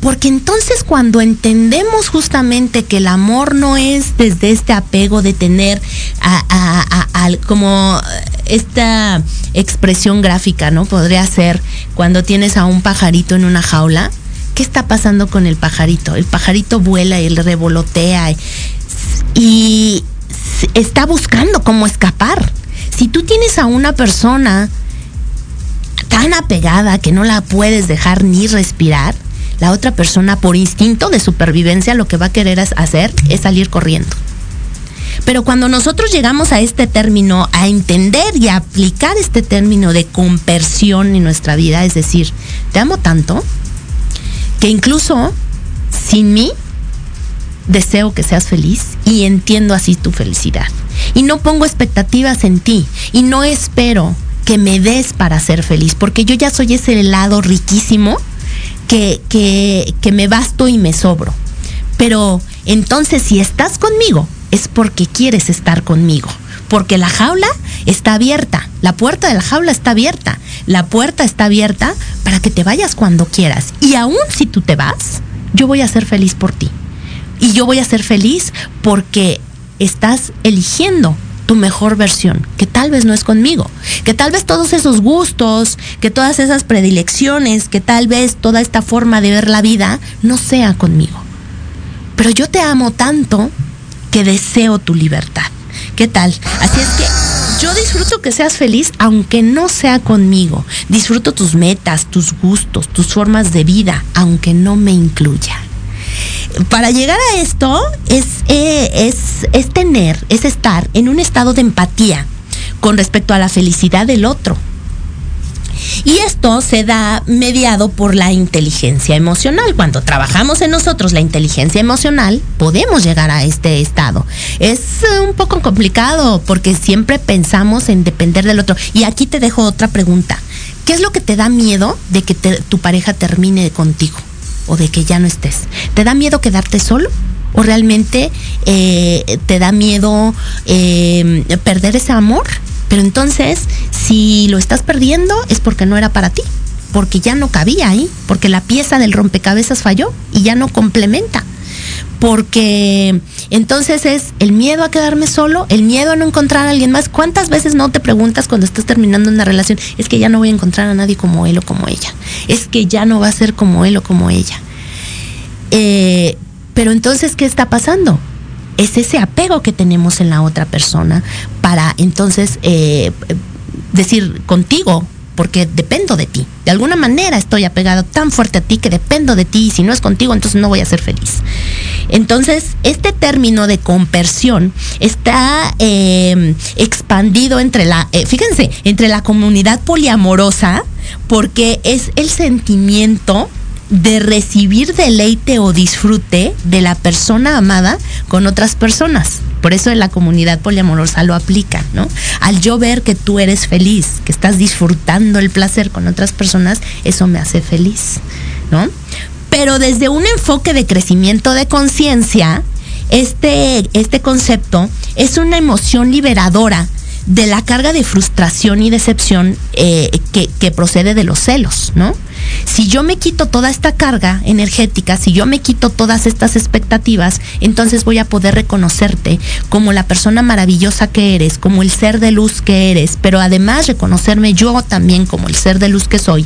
Porque entonces cuando entendemos justamente que el amor no es desde este apego de tener a, como esta expresión gráfica, ¿no? Podría ser cuando tienes a un pajarito en una jaula. ¿Qué está pasando con el pajarito? El pajarito vuela y él revolotea y está buscando cómo escapar. Si tú tienes a una persona tan apegada que no la puedes dejar ni respirar, la otra persona por instinto de supervivencia lo que va a querer hacer es salir corriendo. Pero cuando nosotros llegamos a este término, a entender y a aplicar este término de compersión en nuestra vida, es decir, te amo tanto que incluso sin mí deseo que seas feliz y entiendo así tu felicidad. y no pongo expectativas en ti y no espero que me des para ser feliz, porque yo ya soy ese helado riquísimo que, que, que me basto y me sobro. Pero entonces si estás conmigo es porque quieres estar conmigo, porque la jaula está abierta, la puerta de la jaula está abierta, la puerta está abierta para que te vayas cuando quieras. Y aún si tú te vas, yo voy a ser feliz por ti. Y yo voy a ser feliz porque estás eligiendo tu mejor versión, que tal vez no es conmigo, que tal vez todos esos gustos, que todas esas predilecciones, que tal vez toda esta forma de ver la vida no sea conmigo. Pero yo te amo tanto que deseo tu libertad. ¿Qué tal? Así es que yo disfruto que seas feliz aunque no sea conmigo. Disfruto tus metas, tus gustos, tus formas de vida, aunque no me incluya para llegar a esto es, eh, es, es tener, es estar en un estado de empatía con respecto a la felicidad del otro. Y esto se da mediado por la inteligencia emocional. Cuando trabajamos en nosotros la inteligencia emocional, podemos llegar a este estado. Es un poco complicado porque siempre pensamos en depender del otro. Y aquí te dejo otra pregunta. ¿Qué es lo que te da miedo de que tu pareja termine contigo? O de que ya no estés? ¿Te da miedo quedarte solo? ¿O realmente eh, te da miedo eh, perder ese amor? Pero entonces, si lo estás perdiendo es porque no era para ti, porque ya no cabía ahí, porque la pieza del rompecabezas falló y ya no complementa porque entonces es el miedo a quedarme solo, el miedo a no encontrar a alguien más. ¿Cuántas veces no te preguntas cuando estás terminando una relación? Es que ya no voy a encontrar a nadie como él o como ella. Es que ya no va a ser como él o como ella. Eh, pero entonces, ¿qué está pasando? Es ese apego que tenemos en la otra persona para entonces eh, decir contigo porque dependo de ti. De alguna manera estoy apegado tan fuerte a ti que dependo de ti y si no es contigo entonces no voy a ser feliz. Entonces, este término de compersión está em, expandido entre la, eh, fíjense, entre la comunidad poliamorosa porque es el sentimiento de recibir deleite o disfrute de la persona amada con otras personas. Por eso en la comunidad poliamorosa lo aplica, ¿no? Al yo ver que tú eres feliz, que estás disfrutando el placer con otras personas, eso me hace feliz, ¿no? Pero desde un enfoque de crecimiento de conciencia, este, este concepto es una emoción liberadora de la carga de frustración y decepción eh, que, que, procede de los celos, ¿no? Si yo me quito toda esta carga energética, si yo me quito todas estas expectativas, entonces voy a poder reconocerte como la persona maravillosa que eres, como el ser de luz que eres, pero además reconocerme yo también como el ser de luz que soy,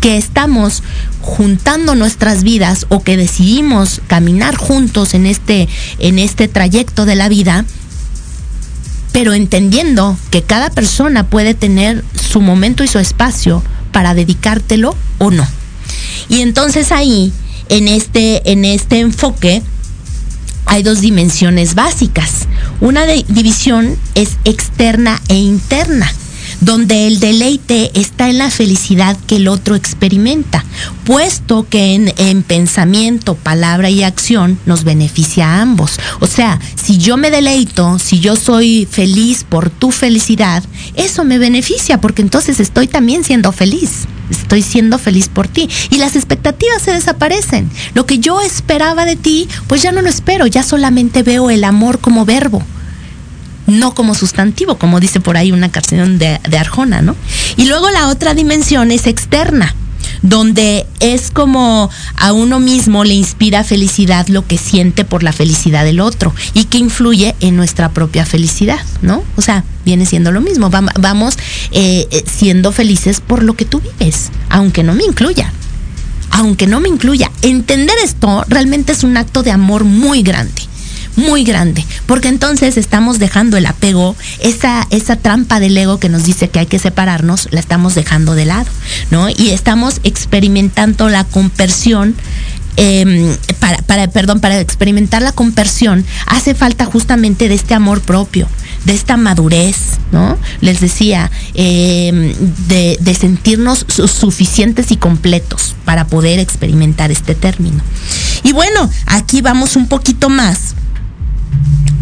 que estamos juntando nuestras vidas o que decidimos caminar juntos en este, en este trayecto de la vida pero entendiendo que cada persona puede tener su momento y su espacio para dedicártelo o no. Y entonces ahí, en este, en este enfoque, hay dos dimensiones básicas. Una división es externa e interna donde el deleite está en la felicidad que el otro experimenta, puesto que en, pensamiento, palabra y acción nos beneficia a ambos. O sea, si yo me deleito, si yo soy feliz por tu felicidad, eso me beneficia porque entonces estoy también siendo feliz. Estoy siendo feliz por ti. Y las expectativas se desaparecen. Lo que yo esperaba de ti, pues ya no lo espero, ya solamente veo el amor como verbo no como sustantivo, como dice por ahí una canción de, Arjona, ¿no? Y luego la otra dimensión es externa, donde es como a uno mismo le inspira felicidad lo que siente por la felicidad del otro y que influye en nuestra propia felicidad, ¿no? O sea, viene siendo lo mismo, vamos eh, eh, siendo felices por lo que tú vives, aunque no me incluya. Aunque no me incluya, entender esto realmente es un acto de amor muy grande muy grande, porque entonces estamos dejando el apego, esa, esa trampa del ego que nos dice que hay que separarnos, la estamos dejando de lado, ¿no? Y estamos experimentando la compersión em, para, para, perdón, para experimentar la compersión hace falta justamente de este amor propio, de esta madurez, ¿no? Les decía, em, de, de, sentirnos suficientes y completos para poder experimentar este término. Y bueno, aquí vamos un poquito más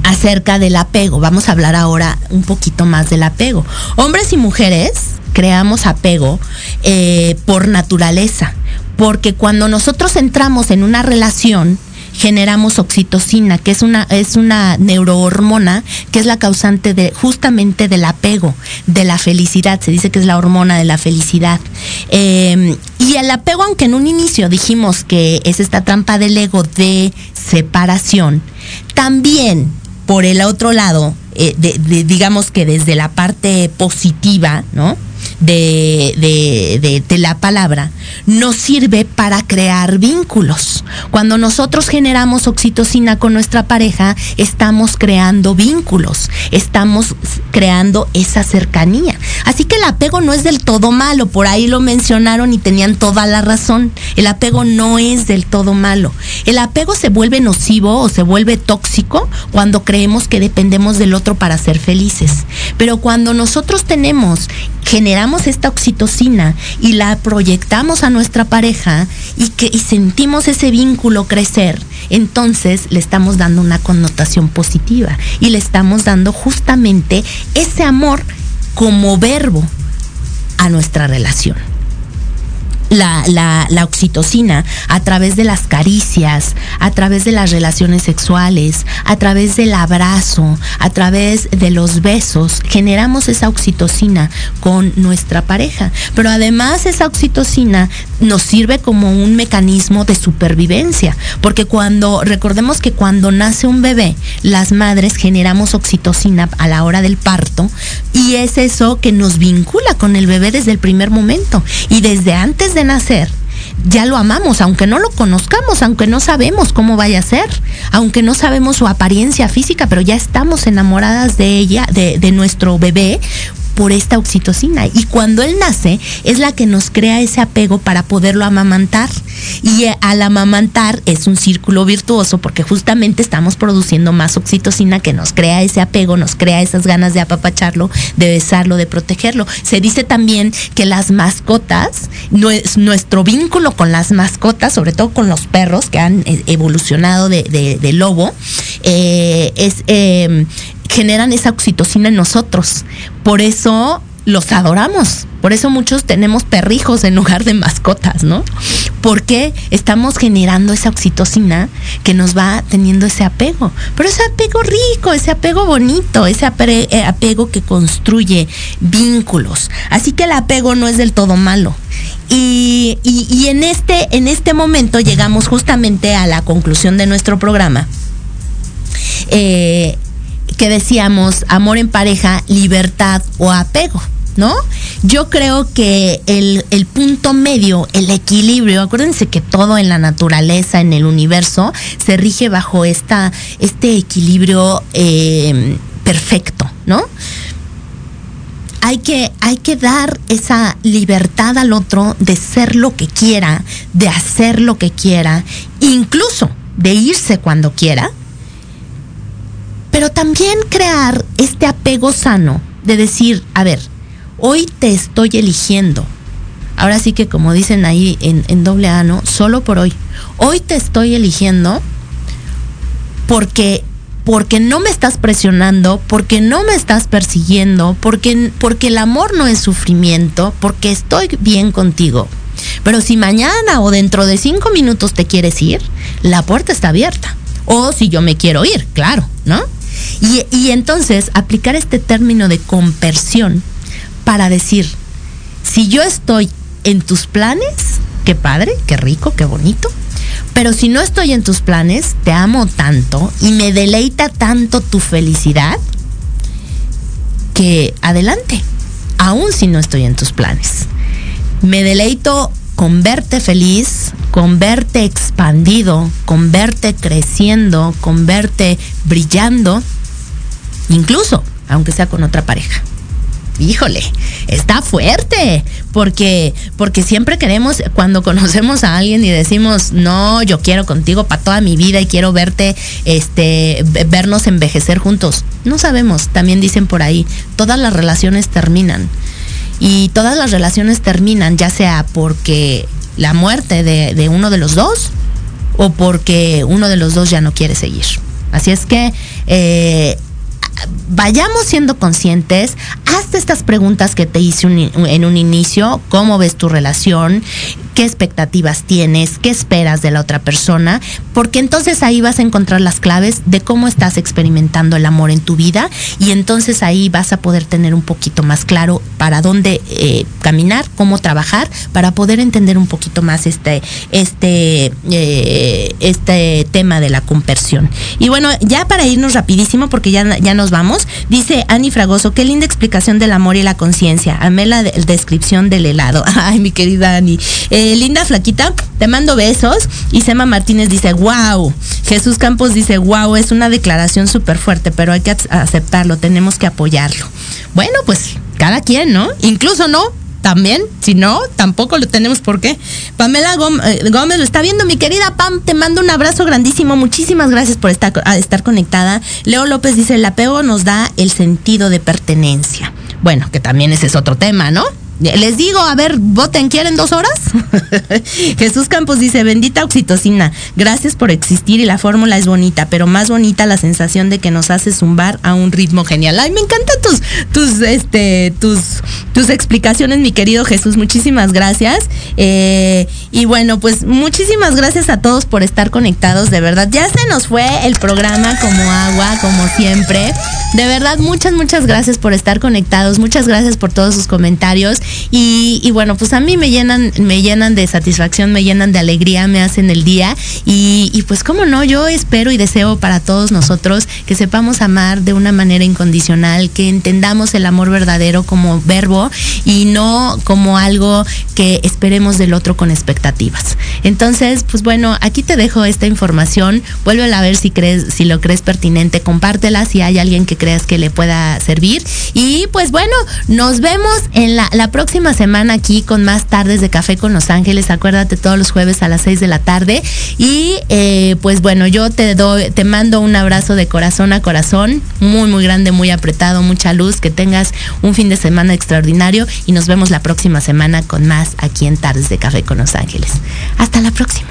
acerca del apego. Vamos a hablar ahora un poquito más del apego. Hombres y mujeres creamos apego eh, por naturaleza, porque cuando nosotros entramos en una relación, generamos oxitocina, que es una, es una neurohormona que es la causante de justamente del apego, de la felicidad. Se dice que es la hormona de la felicidad. Em, y el apego, aunque en un inicio dijimos que es esta trampa del ego de separación, también por el otro lado, eh, digamos que desde la parte positiva, ¿no? De, de, la palabra nos sirve para crear vínculos. Cuando nosotros generamos oxitocina con nuestra pareja, estamos creando vínculos, estamos creando esa cercanía. Así que el apego no es del todo malo, por ahí lo mencionaron y tenían toda la razón. El apego no es del todo malo. El apego se vuelve nocivo o se vuelve tóxico cuando creemos que dependemos del otro para ser felices. Pero cuando nosotros tenemos, generamos esta oxitocina y la proyectamos a nuestra pareja y que sentimos ese vínculo crecer, entonces le estamos dando una connotación positiva y le estamos dando justamente ese amor como verbo a nuestra relación la, la, la, oxitocina a través de las caricias, a través de las relaciones sexuales, a través del abrazo, a través de los besos, generamos esa oxitocina con nuestra pareja. Pero además esa oxitocina nos sirve como un mecanismo de supervivencia, porque cuando, recordemos que cuando nace un bebé, las madres generamos oxitocina a la hora del parto y es eso que nos vincula con el bebé desde el primer momento y desde antes de nacer, ya lo amamos, aunque no lo conozcamos, aunque no sabemos cómo vaya a ser, aunque no sabemos su apariencia física, pero ya estamos enamoradas de ella, de, de nuestro bebé, por esta oxitocina. Y cuando él nace, es la que nos crea ese apego para poderlo amamantar. Y eh, al amamantar es un círculo virtuoso porque justamente estamos produciendo más oxitocina que nos crea ese apego, nos crea esas ganas de apapacharlo, de besarlo, de protegerlo. Se dice también que las mascotas, nuestro vínculo con las mascotas, sobre todo con los perros que han eh, evolucionado de, lobo, eh, es generan esa oxitocina en nosotros. Por eso los adoramos. Por eso muchos tenemos perrijos en lugar de mascotas, ¿no? Porque estamos generando esa oxitocina que nos va teniendo ese apego. Pero ese apego rico, ese apego bonito, ese eh, apego que construye vínculos. Así que el apego no es del todo malo. Y, en, este, en este momento llegamos justamente a la conclusión de nuestro programa. Eh, que decíamos amor en pareja, libertad o apego. ¿No? Yo creo que el, punto medio, el equilibrio, acuérdense que todo en la naturaleza, en el universo, se rige bajo esta, este equilibrio eh, perfecto, ¿no? Hay que, hay que dar esa libertad al otro de ser lo que quiera, de hacer lo que quiera, incluso de irse cuando quiera, pero también crear este apego sano de decir, a ver, hoy te estoy eligiendo. Ahora sí que como dicen ahí en, doble A. Solo por hoy. Hoy te estoy eligiendo porque porque no me estás presionando, porque no me estás persiguiendo, porque, porque el amor no es sufrimiento, porque estoy bien contigo. Pero si mañana o dentro de cinco minutos te quieres ir, la puerta está abierta. O si yo me quiero ir, claro, ¿no? Y, entonces aplicar este término de compersión para decir, si yo estoy en tus planes, qué padre, qué rico, qué bonito, pero si no estoy en tus planes, te amo tanto y me deleita tanto tu felicidad, que adelante, aún si no estoy en tus planes. Me deleito con verte feliz, con verte expandido, con verte creciendo, con verte brillando, incluso aunque sea con otra pareja. Híjole, está fuerte, porque porque siempre queremos cuando conocemos a alguien y decimos, "No, yo quiero contigo para toda mi vida y quiero verte este vernos envejecer juntos." No sabemos, también dicen por ahí, todas las relaciones terminan y todas las relaciones terminan, ya sea porque la muerte de, uno de los dos o porque uno de los dos ya no quiere seguir. Así es que eh, vayamos siendo conscientes, hazte estas preguntas que te hice en un inicio, cómo ves tu relación, qué expectativas tienes, qué esperas de la otra persona, porque entonces ahí vas a encontrar las claves de cómo estás experimentando el amor en tu vida y entonces ahí vas a poder tener un poquito más claro para dónde eh, caminar, cómo trabajar, para poder entender un poquito más este, este, eh, este tema de la conversión. Y bueno, ya para irnos rapidísimo, porque ya, ya nos vamos, dice Ani Fragoso, qué linda explicación del amor y la conciencia. Amé la descripción del helado. *laughs* Ay, mi querida Ani. Eh, linda flaquita, te mando besos. Y Sema Martínez dice, wow. Jesús Campos dice, wow, es una declaración súper fuerte, pero hay que aceptarlo, tenemos que apoyarlo. Bueno, pues cada quien, ¿no? Incluso no, también, si no, tampoco lo tenemos por qué. Pamela eh, Gómez, lo está viendo, mi querida Pam, te mando un abrazo grandísimo, muchísimas gracias por estar, estar conectada. Leo López dice, el apego nos da el sentido de pertenencia. Bueno, que también ese es otro tema, ¿no? Les digo, a ver, voten, ¿quieren dos horas? *laughs* Jesús Campos dice, bendita oxitocina, gracias por existir y la fórmula es bonita, pero más bonita la sensación de que nos hace zumbar a un ritmo genial. Ay, me encantan tus, tus, este, tus, tus explicaciones, mi querido Jesús, muchísimas gracias. Eh, y bueno, pues muchísimas gracias a todos por estar conectados, de verdad. Ya se nos fue el programa como agua, como siempre. De verdad, muchas, muchas gracias por estar conectados, muchas gracias por todos sus comentarios. Y, bueno, pues a mí me llenan, me llenan de satisfacción, me llenan de alegría, me hacen el día. Y, pues cómo no, yo espero y deseo para todos nosotros que sepamos amar de una manera incondicional, que entendamos el amor verdadero como verbo y no como algo que esperemos del otro con expectativas. Entonces, pues bueno, aquí te dejo esta información. Vuelve a ver si crees, si lo crees pertinente, compártela si hay alguien que creas que le pueda servir. Y pues bueno, nos vemos en la, la próxima próxima semana aquí con más tardes de café con Los Ángeles. Acuérdate todos los jueves a las 6 de la tarde. Y eh, pues bueno, yo te doy, te mando un abrazo de corazón a corazón, muy, muy grande, muy apretado, mucha luz, que tengas un fin de semana extraordinario y nos vemos la próxima semana con más aquí en Tardes de Café con Los Ángeles. Hasta la próxima.